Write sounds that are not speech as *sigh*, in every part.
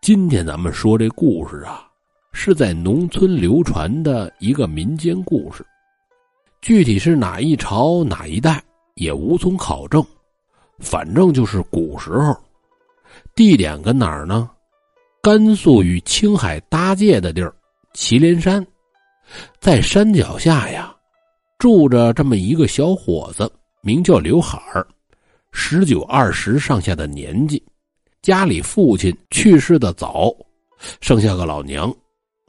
今天咱们说这故事啊，是在农村流传的一个民间故事，具体是哪一朝哪一代也无从考证，反正就是古时候。地点跟哪儿呢？甘肃与青海搭界的地儿，祁连山，在山脚下呀，住着这么一个小伙子，名叫刘海儿，十九二十上下的年纪。家里父亲去世的早，剩下个老娘，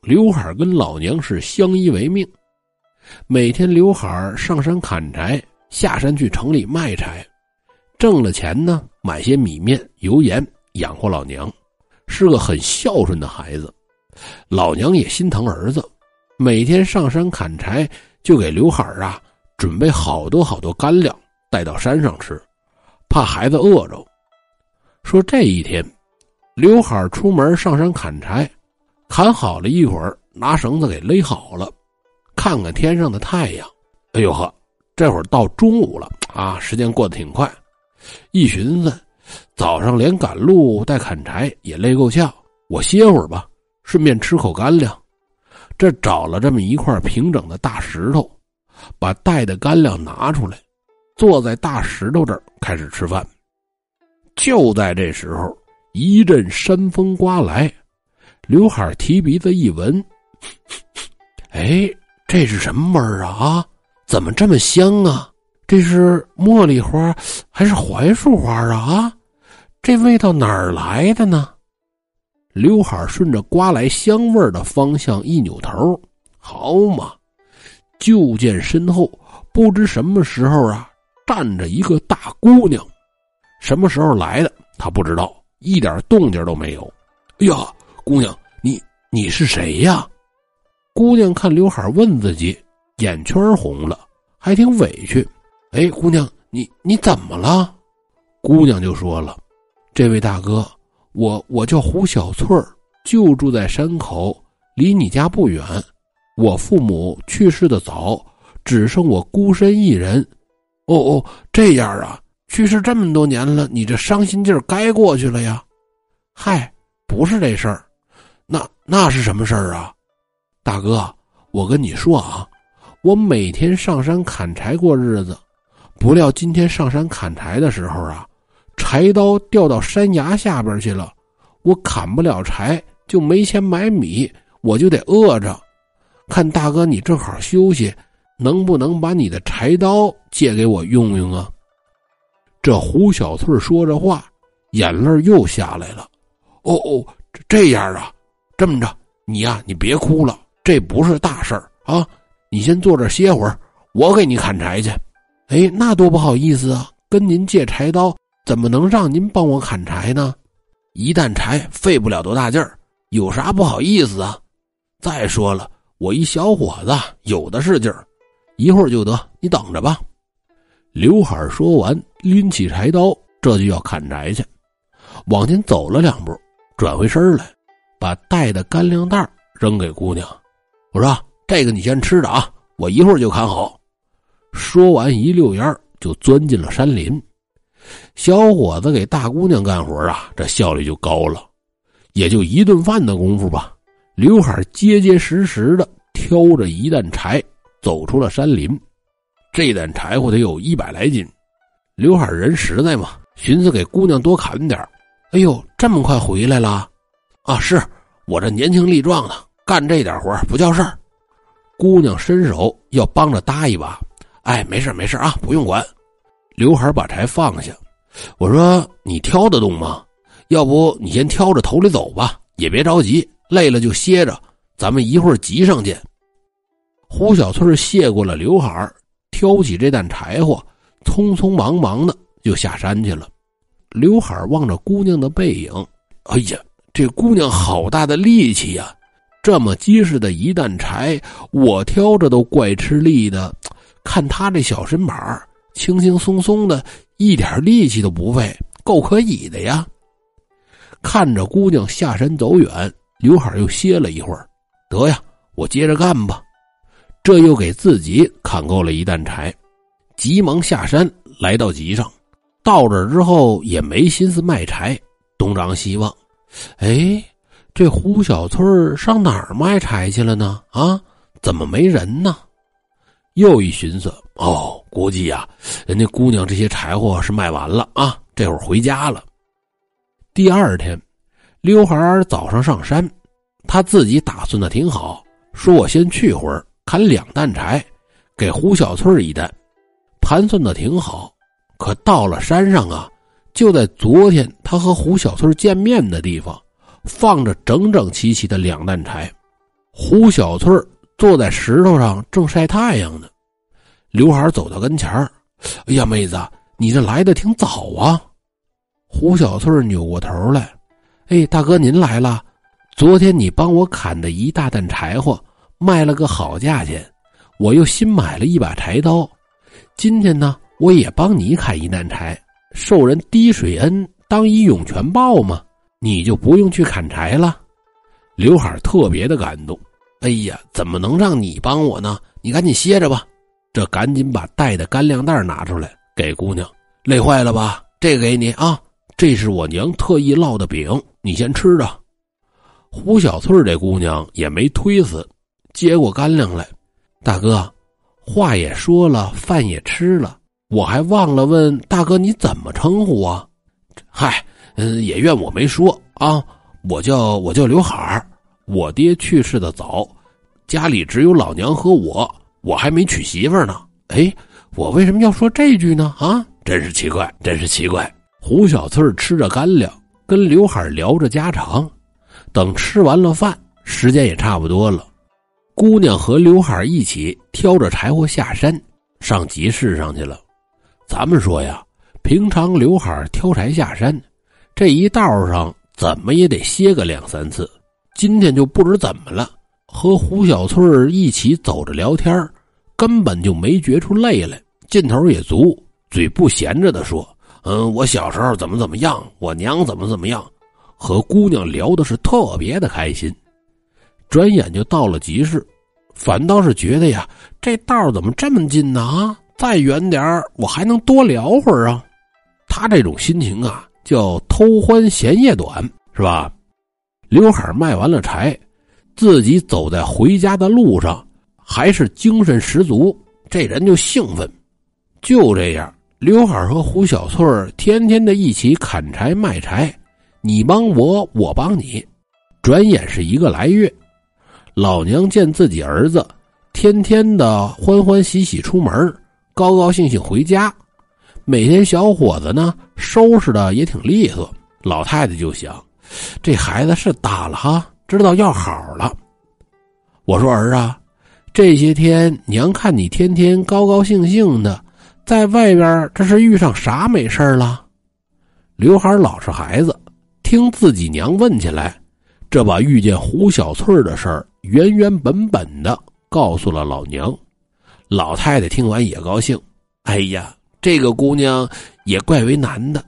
刘海跟老娘是相依为命。每天刘海上山砍柴，下山去城里卖柴，挣了钱呢，买些米面油盐养活老娘，是个很孝顺的孩子。老娘也心疼儿子，每天上山砍柴，就给刘海啊准备好多好多干粮带到山上吃，怕孩子饿着。说这一天，刘海出门上山砍柴，砍好了一会儿，拿绳子给勒好了，看看天上的太阳，哎呦呵，这会儿到中午了啊，时间过得挺快。一寻思，早上连赶路带砍柴也累够呛，我歇会儿吧，顺便吃口干粮。这找了这么一块平整的大石头，把带的干粮拿出来，坐在大石头这儿开始吃饭。就在这时候，一阵山风刮来，刘海提鼻子一闻，*laughs* 哎，这是什么味儿啊？怎么这么香啊？这是茉莉花还是槐树花啊？啊，这味道哪儿来的呢？刘海顺着刮来香味儿的方向一扭头，好嘛，就见身后不知什么时候啊，站着一个大姑娘。什么时候来的？他不知道，一点动静都没有。哎呀，姑娘，你你是谁呀？姑娘看刘海问自己，眼圈红了，还挺委屈。哎，姑娘，你你怎么了？姑娘就说了：“这位大哥，我我叫胡小翠儿，就住在山口，离你家不远。我父母去世的早，只剩我孤身一人。哦哦，这样啊。”去世这么多年了，你这伤心劲儿该过去了呀？嗨，不是这事儿，那那是什么事儿啊？大哥，我跟你说啊，我每天上山砍柴过日子，不料今天上山砍柴的时候啊，柴刀掉到山崖下边去了，我砍不了柴，就没钱买米，我就得饿着。看大哥你正好休息，能不能把你的柴刀借给我用用啊？这胡小翠说着话，眼泪又下来了。哦哦，这样啊，这么着，你呀，你别哭了，这不是大事儿啊。你先坐这歇会儿，我给你砍柴去。哎，那多不好意思啊，跟您借柴刀，怎么能让您帮我砍柴呢？一担柴费不了多大劲儿，有啥不好意思啊？再说了，我一小伙子有的是劲儿，一会儿就得，你等着吧。刘海说完，拎起柴刀，这就要砍柴去。往前走了两步，转回身来，把带的干粮袋扔给姑娘。我说：“这个你先吃着啊，我一会儿就砍好。”说完，一溜烟就钻进了山林。小伙子给大姑娘干活啊，这效率就高了。也就一顿饭的功夫吧，刘海结结实实的挑着一担柴，走出了山林。这担柴火得有一百来斤，刘海人实在嘛，寻思给姑娘多砍点哎呦，这么快回来了？啊，是我这年轻力壮的，干这点活不叫事儿。姑娘伸手要帮着搭一把，哎，没事没事啊，不用管。刘海把柴放下，我说你挑得动吗？要不你先挑着头里走吧，也别着急，累了就歇着，咱们一会儿集上见。胡小翠谢过了刘海挑起这担柴火，匆匆忙忙的就下山去了。刘海望着姑娘的背影，哎呀，这姑娘好大的力气呀！这么结实的一担柴，我挑着都怪吃力的。看她这小身板轻轻松松的，一点力气都不费，够可以的呀。看着姑娘下山走远，刘海又歇了一会儿，得呀，我接着干吧。这又给自己砍够了一担柴，急忙下山来到集上。到这之后也没心思卖柴，东张西望，哎，这胡小翠上哪儿卖柴去了呢？啊，怎么没人呢？又一寻思，哦，估计呀，人家姑娘这些柴火是卖完了啊，这会儿回家了。第二天，刘海早上上山，他自己打算的挺好，说我先去会儿，砍两担柴，给胡小翠一担，盘算的挺好。可到了山上啊，就在昨天他和胡小翠见面的地方，放着整整齐齐的两担柴，胡小翠坐在石头上正晒太阳呢。刘海走到跟前儿，哎呀，妹子，你这来的挺早啊。胡小翠扭过头来，哎，大哥您来了。昨天你帮我砍的一大担柴火，卖了个好价钱，我又新买了一把柴刀。今天呢？我也帮你砍一担柴，受人滴水恩，当以涌泉报嘛，你就不用去砍柴了。刘海特别的感动，哎呀，怎么能让你帮我呢？你赶紧歇着吧。这赶紧把带的干粮袋拿出来给姑娘，累坏了吧？这给你啊，这是我娘特意烙的饼，你先吃着。胡小翠这姑娘也没推辞，接过干粮来，大哥，话也说了，饭也吃了。我还忘了问大哥你怎么称呼啊？嗨，嗯，也怨我没说啊。我叫我叫刘海儿，我爹去世的早，家里只有老娘和我，我还没娶媳妇呢。哎，我为什么要说这句呢？啊，真是奇怪，真是奇怪。胡小翠吃着干粮，跟刘海聊着家常。等吃完了饭，时间也差不多了，姑娘和刘海一起挑着柴火下山，上集市上去了。咱们说呀，平常刘海挑柴下山，这一道上怎么也得歇个两三次。今天就不知怎么了，和胡小翠一起走着聊天，根本就没觉出累来，劲头也足，嘴不闲着的说：“嗯，我小时候怎么怎么样，我娘怎么怎么样。”和姑娘聊的是特别的开心。转眼就到了集市，反倒是觉得呀，这道怎么这么近呢？啊！再远点我还能多聊会儿啊。他这种心情啊，叫偷欢嫌夜短，是吧？刘海卖完了柴，自己走在回家的路上，还是精神十足，这人就兴奋。就这样，刘海和胡小翠天天的一起砍柴卖柴，你帮我，我帮你。转眼是一个来月，老娘见自己儿子天天的欢欢喜喜出门高高兴兴回家，每天小伙子呢收拾的也挺利索。老太太就想，这孩子是打了哈，知道要好了。我说儿啊，这些天娘看你天天高高兴兴的，在外边这是遇上啥美事了？刘海老实孩子，听自己娘问起来，这把遇见胡小翠的事儿原原本本的告诉了老娘。老太太听完也高兴，哎呀，这个姑娘也怪为难的，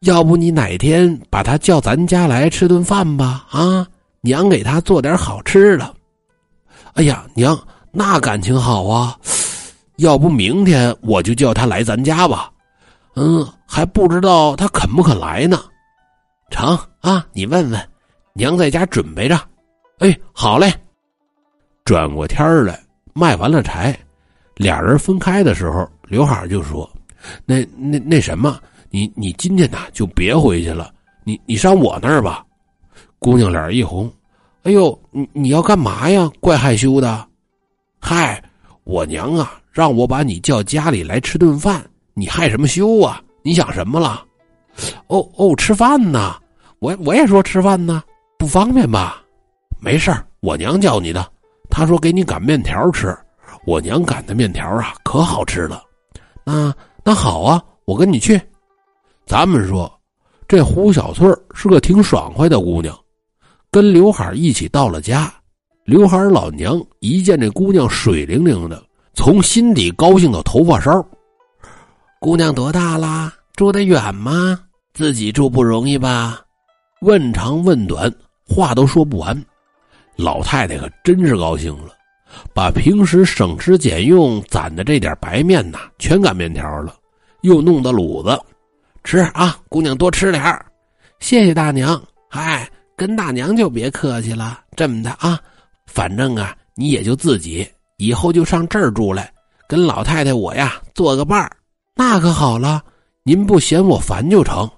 要不你哪天把她叫咱家来吃顿饭吧？啊，娘给她做点好吃的。哎呀，娘，那感情好啊，要不明天我就叫她来咱家吧。嗯，还不知道她肯不肯来呢。成啊，你问问，娘在家准备着。哎，好嘞。转过天来，卖完了柴。俩人分开的时候，刘海就说：“那那那什么，你你今天呐就别回去了，你你上我那儿吧。”姑娘脸一红：“哎呦，你你要干嘛呀？怪害羞的。”“嗨，我娘啊，让我把你叫家里来吃顿饭，你害什么羞啊？你想什么了？”“哦哦，吃饭呢？我我也说吃饭呢，不方便吧？没事我娘叫你的，他说给你擀面条吃。”我娘擀的面条啊，可好吃了。那那好啊，我跟你去。咱们说，这胡小翠是个挺爽快的姑娘，跟刘海一起到了家。刘海老娘一见这姑娘水灵灵的，从心底高兴到头发梢。姑娘多大啦？住得远吗？自己住不容易吧？问长问短，话都说不完。老太太可真是高兴了。把平时省吃俭用攒的这点白面呐，全擀面条了，又弄的卤子，吃啊，姑娘多吃点谢谢大娘。嗨，跟大娘就别客气了。这么的啊，反正啊，你也就自己以后就上这儿住来，跟老太太我呀做个伴儿，那可好了。您不嫌我烦就成。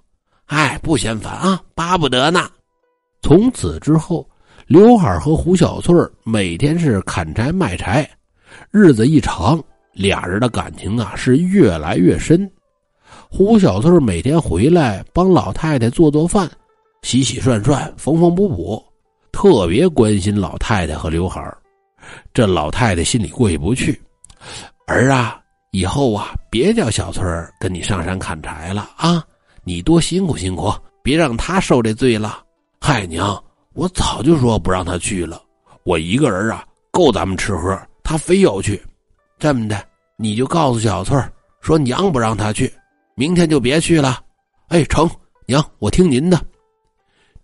哎，不嫌烦啊，巴不得呢。从此之后，刘海和胡小翠每天是砍柴卖柴，日子一长，俩人的感情啊是越来越深。胡小翠每天回来帮老太太做做饭，洗洗涮涮，缝缝补补，特别关心老太太和刘海这老太太心里过意不去，儿啊，以后啊别叫小翠儿跟你上山砍柴了啊，你多辛苦辛苦，别让她受这罪了。嗨娘，我早就说不让他去了。我一个人啊，够咱们吃喝。他非要去，这么的，你就告诉小翠说娘不让他去，明天就别去了。哎，成，娘，我听您的。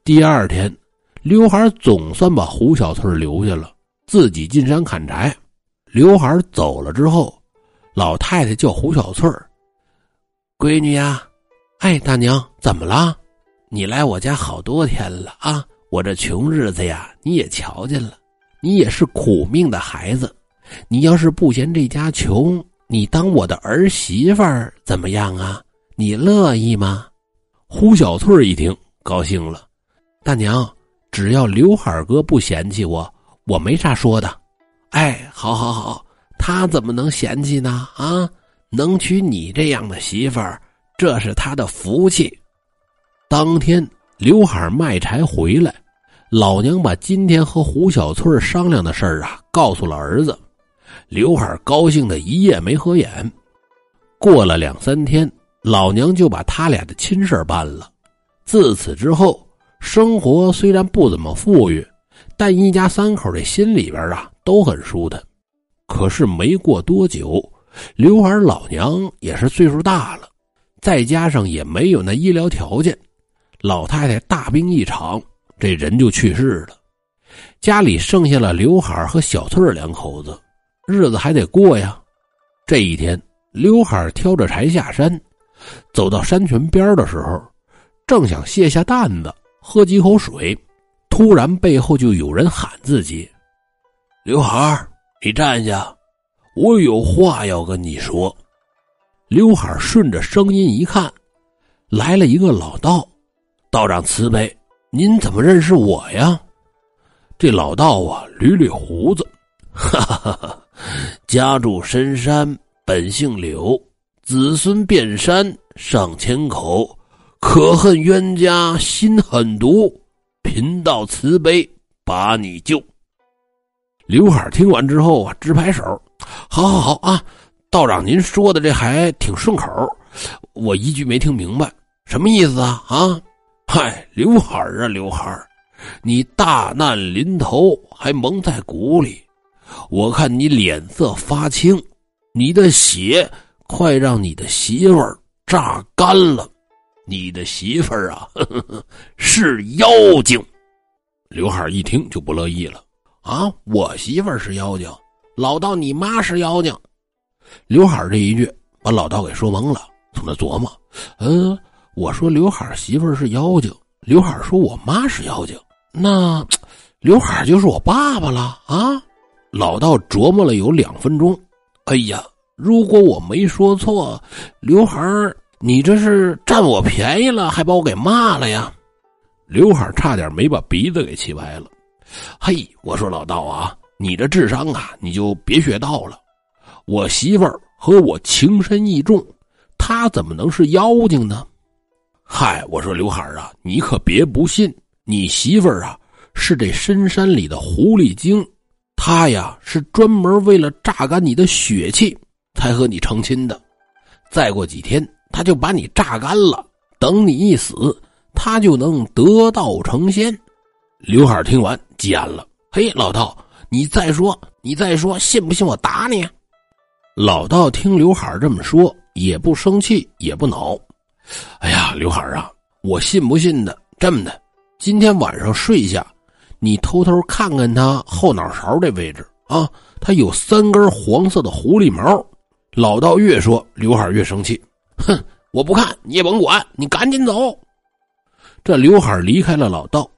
第二天，刘海总算把胡小翠留下了，自己进山砍柴。刘海走了之后，老太太叫胡小翠儿闺女呀，哎，大娘，怎么了？你来我家好多天了啊！我这穷日子呀，你也瞧见了。你也是苦命的孩子，你要是不嫌这家穷，你当我的儿媳妇儿怎么样啊？你乐意吗？胡小翠一听，高兴了。大娘，只要刘海哥不嫌弃我，我没啥说的。哎，好好好，他怎么能嫌弃呢？啊，能娶你这样的媳妇儿，这是他的福气。当天，刘海卖柴回来，老娘把今天和胡小翠商量的事儿啊告诉了儿子。刘海高兴的一夜没合眼。过了两三天，老娘就把他俩的亲事办了。自此之后，生活虽然不怎么富裕，但一家三口的心里边啊都很舒坦。可是没过多久，刘海老娘也是岁数大了，再加上也没有那医疗条件。老太太大病一场，这人就去世了。家里剩下了刘海和小翠两口子，日子还得过呀。这一天，刘海挑着柴下山，走到山泉边的时候，正想卸下担子喝几口水，突然背后就有人喊自己：“刘海你站下，我有话要跟你说。”刘海顺着声音一看，来了一个老道。道长慈悲，您怎么认识我呀？这老道啊，捋捋胡子，哈哈哈哈！家住深山，本姓柳，子孙遍山上千口，可恨冤家心狠毒，贫道慈悲把你救。刘海听完之后啊，直拍手，好好好啊！道长您说的这还挺顺口，我一句没听明白，什么意思啊？啊？嗨，刘海儿啊，刘海儿，你大难临头还蒙在鼓里，我看你脸色发青，你的血快让你的媳妇儿榨干了。你的媳妇儿啊，*laughs* 是妖精。刘海儿一听就不乐意了啊！我媳妇儿是妖精，老道你妈是妖精。刘海儿这一句把老道给说懵了，从那琢磨，嗯。我说刘海媳妇是妖精，刘海说我妈是妖精，那 *tsk* 刘海就是我爸爸了啊！老道琢磨了有两分钟，哎呀，如果我没说错，刘海你这是占我便宜了，还把我给骂了呀！刘海差点没把鼻子给气歪了。嘿，我说老道啊，你这智商啊，你就别学道了。我媳妇儿和我情深意重，她怎么能是妖精呢？嗨，我说刘海啊，你可别不信，你媳妇儿啊是这深山里的狐狸精，她呀是专门为了榨干你的血气才和你成亲的。再过几天，她就把你榨干了，等你一死，她就能得道成仙。刘海听完急眼了：“嘿，老道，你再说，你再说，信不信我打你？”老道听刘海这么说，也不生气，也不恼。哎呀，刘海啊，我信不信的？这么的，今天晚上睡下，你偷偷看看他后脑勺这位置啊，他有三根黄色的狐狸毛。老道越说，刘海越生气，哼，我不看，你也甭管，你赶紧走。这刘海离开了老道，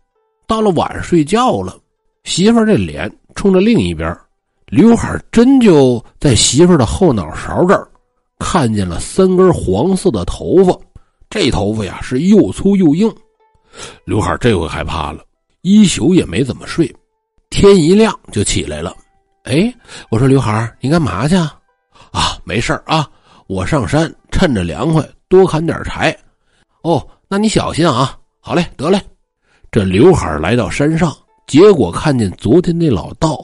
到了晚上睡觉了，媳妇儿这脸冲着另一边，刘海真就在媳妇儿的后脑勺这儿看见了三根黄色的头发。这头发呀是又粗又硬。刘海这回害怕了，一宿也没怎么睡。天一亮就起来了。哎，我说刘海你干嘛去？啊，啊没事啊，我上山趁着凉快多砍点柴。哦，那你小心啊。好嘞，得嘞。这刘海来到山上，结果看见昨天那老道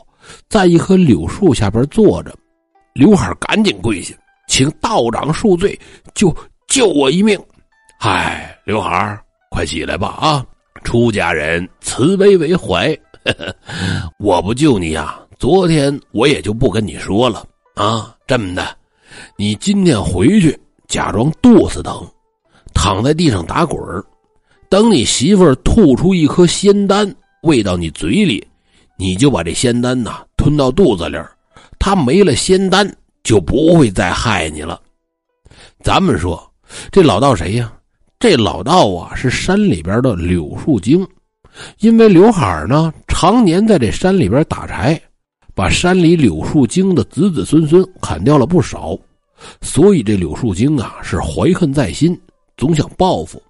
在一棵柳树下边坐着。刘海赶紧跪下，请道长恕罪，救救我一命。嗨，刘海儿快起来吧！啊，出家人慈悲为怀，我不救你呀，昨天我也就不跟你说了啊。这么的，你今天回去假装肚子疼，躺在地上打滚儿。等你媳妇儿吐出一颗仙丹喂到你嘴里，你就把这仙丹呐吞到肚子里儿，她没了仙丹就不会再害你了。咱们说这老道谁呀？这老道啊是山里边的柳树精，因为刘海呢常年在这山里边打柴，把山里柳树精的子子孙孙砍掉了不少，所以这柳树精啊是怀恨在心，总想报复。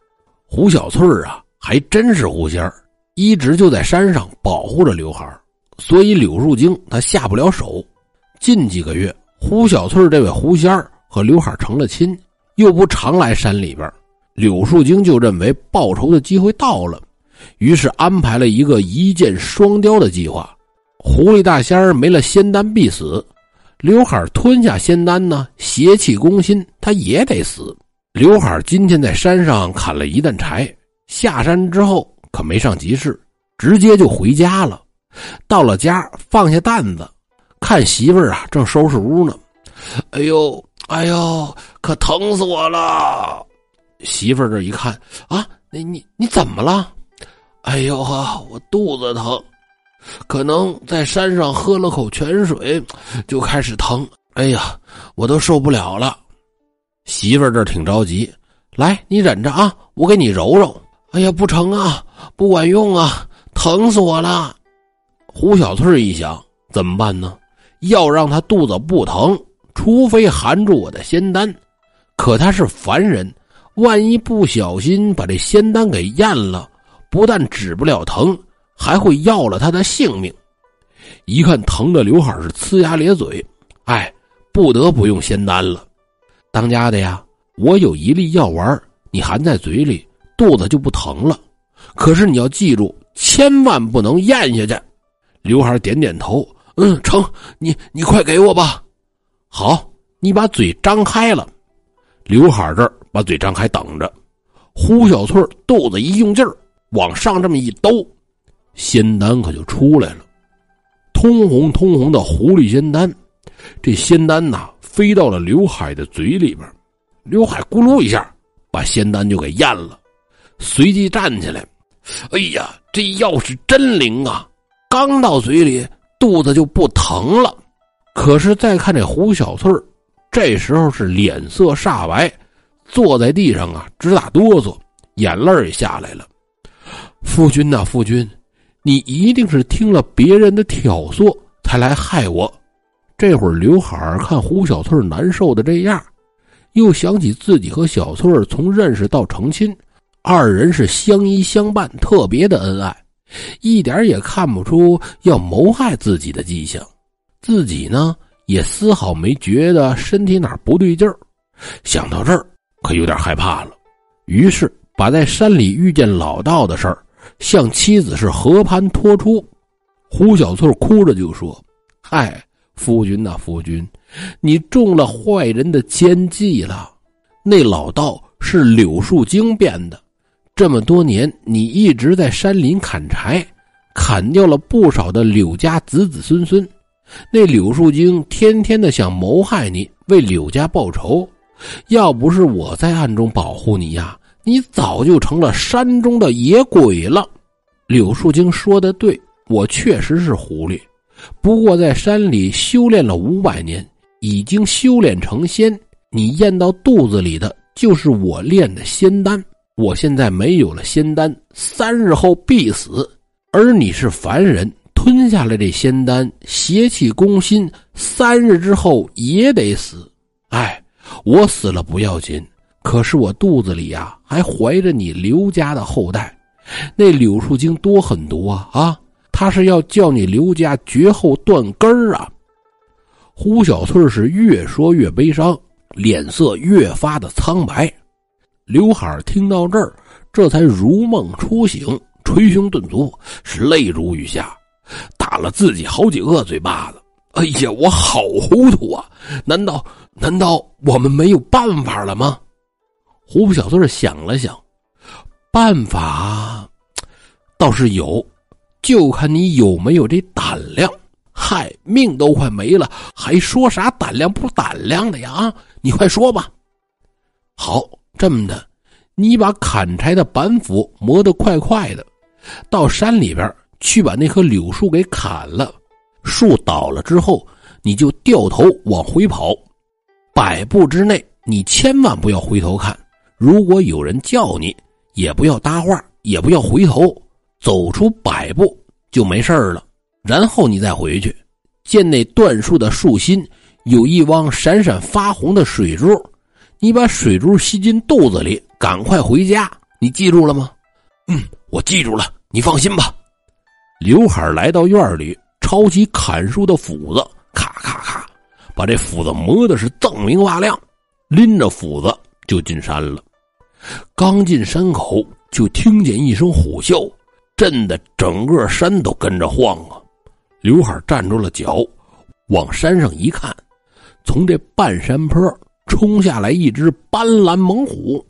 胡小翠儿啊，还真是狐仙儿，一直就在山上保护着刘海儿，所以柳树精他下不了手。近几个月，胡小翠儿这位狐仙儿和刘海儿成了亲，又不常来山里边，柳树精就认为报仇的机会到了，于是安排了一个一箭双雕的计划。狐狸大仙儿没了仙丹必死，刘海吞下仙丹呢，邪气攻心，他也得死。刘海今天在山上砍了一担柴，下山之后可没上集市，直接就回家了。到了家，放下担子，看媳妇儿啊正收拾屋呢。哎呦，哎呦，可疼死我了！媳妇儿这一看啊，你你你怎么了？哎呦呵，我肚子疼，可能在山上喝了口泉水，就开始疼。哎呀，我都受不了了。媳妇儿这挺着急，来，你忍着啊，我给你揉揉。哎呀，不成啊，不管用啊，疼死我了。胡小翠一想，怎么办呢？要让他肚子不疼，除非含住我的仙丹。可他是凡人，万一不小心把这仙丹给咽了，不但止不了疼，还会要了他的性命。一看疼的刘海是呲牙咧嘴，哎，不得不用仙丹了。当家的呀，我有一粒药丸，你含在嘴里，肚子就不疼了。可是你要记住，千万不能咽下去。刘海点点头，嗯，成，你你快给我吧。好，你把嘴张开了。刘海这儿把嘴张开等着。胡小翠肚子一用劲儿，往上这么一兜，仙丹可就出来了，通红通红的狐狸仙丹。这仙丹呐。飞到了刘海的嘴里边，刘海咕噜一下把仙丹就给咽了，随即站起来。哎呀，这药是真灵啊！刚到嘴里，肚子就不疼了。可是再看这胡小翠这时候是脸色煞白，坐在地上啊直打哆嗦，眼泪也下来了。夫君呐，夫君，你一定是听了别人的挑唆才来害我。这会儿，刘海儿看胡小翠难受的这样，又想起自己和小翠儿从认识到成亲，二人是相依相伴，特别的恩爱，一点也看不出要谋害自己的迹象。自己呢，也丝毫没觉得身体哪不对劲儿。想到这儿，可有点害怕了，于是把在山里遇见老道的事儿向妻子是和盘托出。胡小翠哭着就说：“嗨。”夫君呐，夫君，你中了坏人的奸计了。那老道是柳树精变的，这么多年你一直在山林砍柴，砍掉了不少的柳家子子孙孙。那柳树精天天的想谋害你，为柳家报仇。要不是我在暗中保护你呀，你早就成了山中的野鬼了。柳树精说的对，我确实是狐狸。不过在山里修炼了五百年，已经修炼成仙。你咽到肚子里的就是我炼的仙丹。我现在没有了仙丹，三日后必死。而你是凡人，吞下了这仙丹，邪气攻心，三日之后也得死。哎，我死了不要紧，可是我肚子里呀还怀着你刘家的后代，那柳树精多狠毒啊！啊，他是要叫你刘家绝后断根儿啊！胡小翠是越说越悲伤，脸色越发的苍白。刘海听到这儿，这才如梦初醒，捶胸顿足，是泪如雨下，打了自己好几个嘴巴子。哎呀，我好糊涂啊！难道难道我们没有办法了吗？胡小翠想了想，办法倒是有，就看你有没有这胆量。嗨，命都快没了，还说啥胆量不胆量的呀？啊，你快说吧。好，这么的，你把砍柴的板斧磨得快快的，到山里边去把那棵柳树给砍了。树倒了之后，你就掉头往回跑，百步之内你千万不要回头看。如果有人叫你，也不要搭话，也不要回头，走出百步就没事了。然后你再回去，见那断树的树心有一汪闪闪发红的水珠，你把水珠吸进肚子里，赶快回家。你记住了吗？嗯，我记住了。你放心吧。刘海来到院里。抄起砍树的斧子，咔咔咔，把这斧子磨的是锃明瓦亮，拎着斧子就进山了。刚进山口，就听见一声虎啸，震得整个山都跟着晃啊！刘海站住了脚，往山上一看，从这半山坡冲下来一只斑斓猛虎，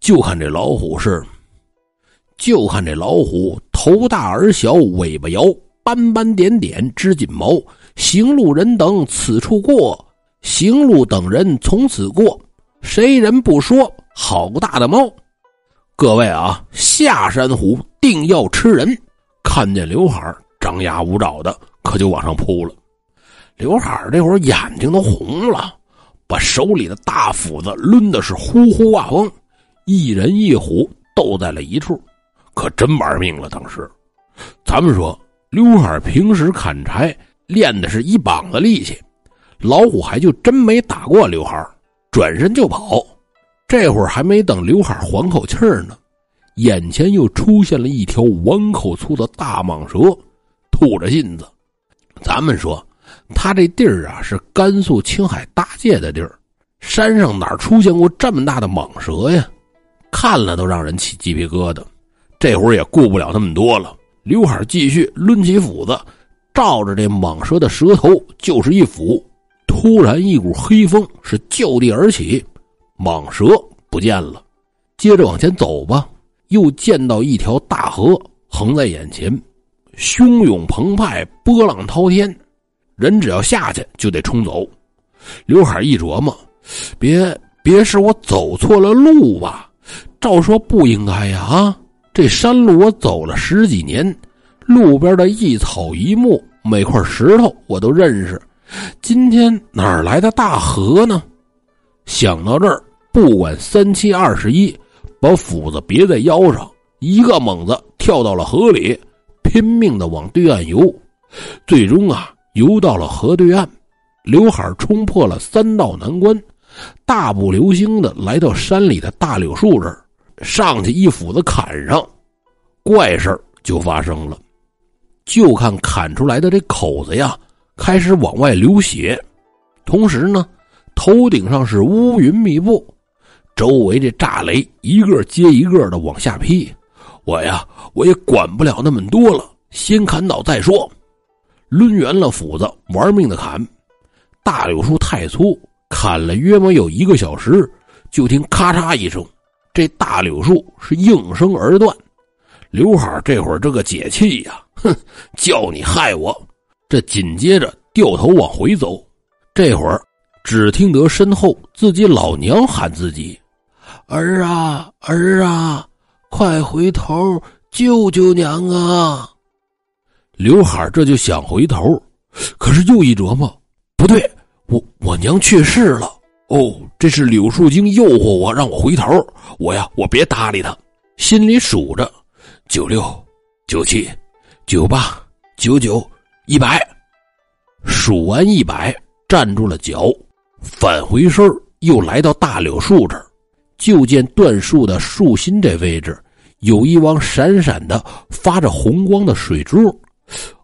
就看这老虎是，就看这老虎头大耳小，尾巴摇。斑斑点点织锦毛，行路人等此处过，行路等人从此过，谁人不说好大的猫？各位啊，下山虎定要吃人！看见刘海张牙舞爪的，可就往上扑了。刘海这会儿眼睛都红了，把手里的大斧子抡的是呼呼哇风，一人一虎斗在了一处，可真玩命了。当时，咱们说。刘海平时砍柴练的是一膀子力气，老虎还就真没打过刘海，转身就跑。这会儿还没等刘海缓口气儿呢，眼前又出现了一条碗口粗的大蟒蛇，吐着信子。咱们说，他这地儿啊是甘肃青海大界的地儿，山上哪出现过这么大的蟒蛇呀？看了都让人起鸡皮疙瘩。这会儿也顾不了那么多了。刘海继续抡起斧子，照着这蟒蛇的蛇头就是一斧。突然，一股黑风是就地而起，蟒蛇不见了。接着往前走吧，又见到一条大河横在眼前，汹涌澎湃，波浪滔天，人只要下去就得冲走。刘海一琢磨，别别是我走错了路吧？照说不应该呀，啊！这山路我走了十几年，路边的一草一木、每块石头我都认识。今天哪来的大河呢？想到这儿，不管三七二十一，把斧子别在腰上，一个猛子跳到了河里，拼命的往对岸游。最终啊，游到了河对岸，刘海冲破了三道难关，大步流星的来到山里的大柳树这儿。上去一斧子砍上，怪事就发生了。就看砍出来的这口子呀，开始往外流血，同时呢，头顶上是乌云密布，周围这炸雷一个接一个的往下劈。我呀，我也管不了那么多了，先砍倒再说。抡圆了斧子，玩命的砍。大柳树太粗，砍了约莫有一个小时，就听咔嚓一声。这大柳树是应声而断，刘海这会儿这个解气呀，哼，叫你害我！这紧接着掉头往回走，这会儿只听得身后自己老娘喊自己：“儿啊儿啊，快回头救救娘啊！”刘海这就想回头，可是又一琢磨，不对，我我娘去世了。哦，这是柳树精诱惑我，让我回头。我呀，我别搭理他，心里数着：九六、九七、九八九九一百。数完一百，站住了脚，返回身又来到大柳树这儿，就见断树的树心这位置有一汪闪闪的、发着红光的水珠。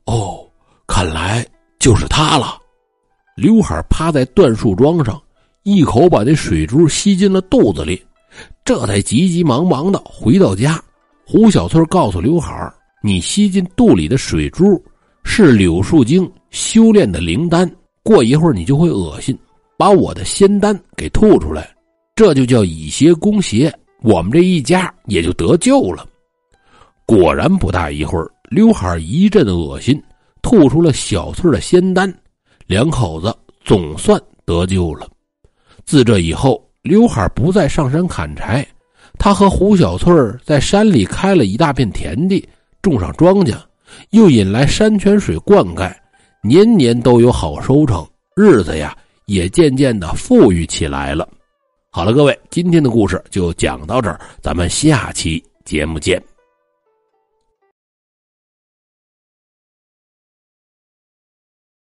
哦，看来就是它了。刘海趴在断树桩上，一口把那水珠吸进了肚子里，这才急急忙忙的回到家。胡小翠告诉刘海儿你吸进肚里的水珠是柳树精修炼的灵丹，过一会儿你就会恶心，把我的仙丹给吐出来，这就叫以邪攻邪，我们这一家也就得救了。果然不大一会儿，刘海儿一阵恶心，吐出了小翠的仙丹，两口子总算得救了。自这以后，刘海不再上山砍柴，他和胡小翠在山里开了一大片田地，种上庄稼。又引来山泉水灌溉，年年都有好收成，日子呀也渐渐的富裕起来了。好了，各位，今天的故事就讲到这儿，咱们下期节目见。